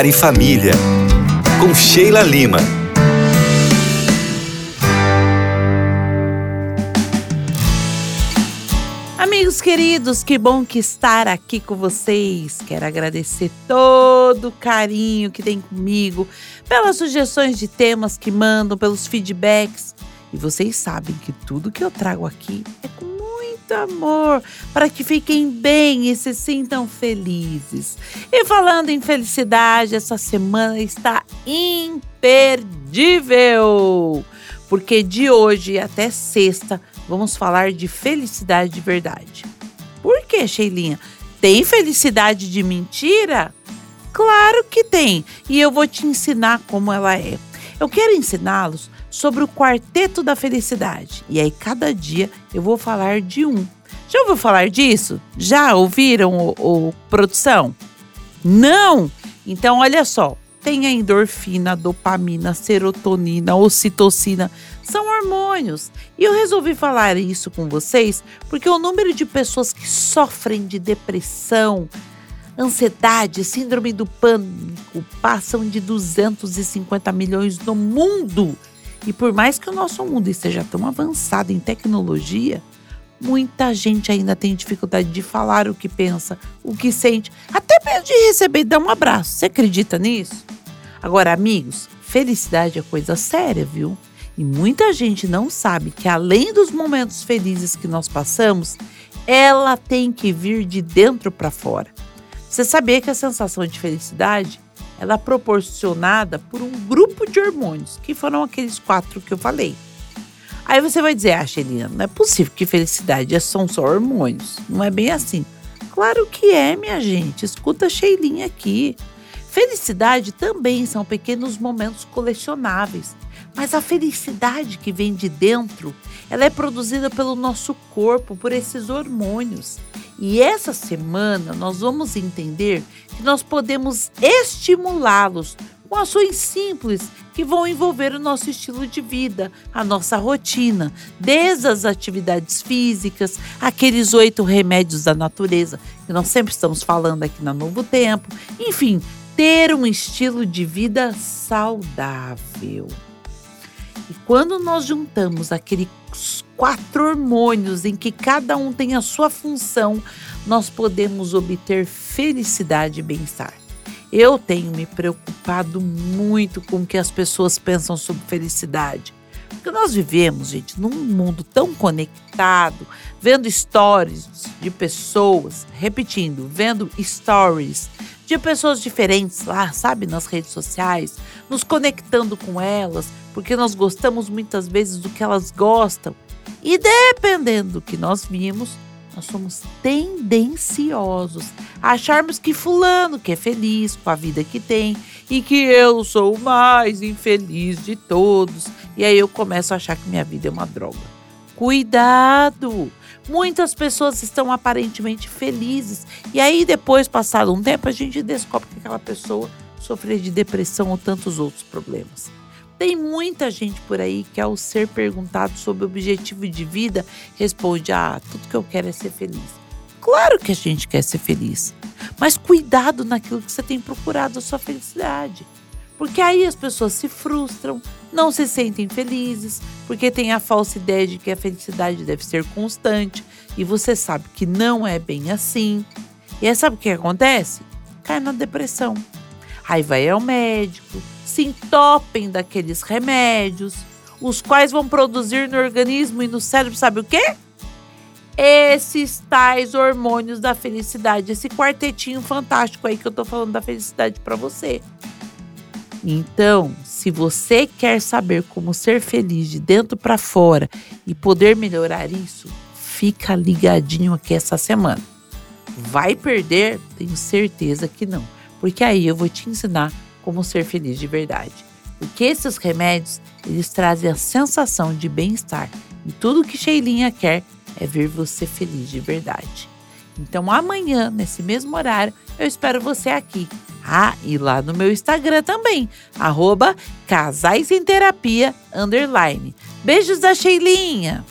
Lar e Família, com Sheila Lima. Amigos queridos, que bom que estar aqui com vocês. Quero agradecer todo o carinho que tem comigo, pelas sugestões de temas que mandam, pelos feedbacks. E vocês sabem que tudo que eu trago aqui é com muito amor, para que fiquem bem e se sintam felizes. E falando em felicidade, essa semana está imperdível, porque de hoje até sexta vamos falar de felicidade de verdade. Por que, Sheilinha? Tem felicidade de mentira? Claro que tem, e eu vou te ensinar como ela é. Eu quero ensiná-los sobre o quarteto da felicidade. E aí, cada dia eu vou falar de um. Já ouviu falar disso? Já ouviram, o, o produção? Não? Então, olha só. Tem a endorfina, dopamina, serotonina, ocitocina. São hormônios. E eu resolvi falar isso com vocês porque o número de pessoas que sofrem de depressão, ansiedade, síndrome do pânico passam de 250 milhões no mundo. E por mais que o nosso mundo esteja tão avançado em tecnologia, muita gente ainda tem dificuldade de falar o que pensa, o que sente, até mesmo de receber e dar um abraço. Você acredita nisso? Agora, amigos, felicidade é coisa séria, viu? E muita gente não sabe que além dos momentos felizes que nós passamos, ela tem que vir de dentro para fora. Você sabia que a sensação de felicidade ela é proporcionada por um grupo de hormônios, que foram aqueles quatro que eu falei. Aí você vai dizer, ah, Xelina, não é possível que felicidade é são só hormônios. Não é bem assim. Claro que é, minha gente. Escuta a Sheilinha aqui. Felicidade também são pequenos momentos colecionáveis. Mas a felicidade que vem de dentro, ela é produzida pelo nosso corpo, por esses hormônios. E essa semana nós vamos entender que nós podemos estimulá-los com ações simples que vão envolver o nosso estilo de vida, a nossa rotina, desde as atividades físicas, aqueles oito remédios da natureza que nós sempre estamos falando aqui na Novo Tempo, enfim, ter um estilo de vida saudável. E quando nós juntamos aqueles quatro hormônios em que cada um tem a sua função, nós podemos obter felicidade e bem-estar. Eu tenho me preocupado muito com o que as pessoas pensam sobre felicidade. Porque nós vivemos, gente, num mundo tão conectado, vendo stories de pessoas, repetindo, vendo stories de pessoas diferentes lá, sabe, nas redes sociais, nos conectando com elas, porque nós gostamos muitas vezes do que elas gostam. E dependendo do que nós vimos, nós somos tendenciosos a acharmos que fulano que é feliz com a vida que tem e que eu sou o mais infeliz de todos. E aí eu começo a achar que minha vida é uma droga. Cuidado! Muitas pessoas estão aparentemente felizes e aí depois, passado um tempo, a gente descobre que aquela pessoa sofreu de depressão ou tantos outros problemas. Tem muita gente por aí que, ao ser perguntado sobre o objetivo de vida, responde: Ah, tudo que eu quero é ser feliz. Claro que a gente quer ser feliz, mas cuidado naquilo que você tem procurado a sua felicidade. Porque aí as pessoas se frustram, não se sentem felizes, porque tem a falsa ideia de que a felicidade deve ser constante e você sabe que não é bem assim. E aí sabe o que acontece? Cai na depressão. Aí vai ao médico, se entopem daqueles remédios, os quais vão produzir no organismo e no cérebro, sabe o quê? Esses tais hormônios da felicidade, esse quartetinho fantástico aí que eu tô falando da felicidade para você. Então, se você quer saber como ser feliz de dentro para fora e poder melhorar isso, fica ligadinho aqui essa semana. Vai perder? Tenho certeza que não porque aí eu vou te ensinar como ser feliz de verdade. Porque esses remédios, eles trazem a sensação de bem-estar e tudo que Sheilinha quer é ver você feliz de verdade. Então amanhã, nesse mesmo horário, eu espero você aqui. Ah, e lá no meu Instagram também, arroba Casais em Terapia, underline. Beijos da Sheilinha!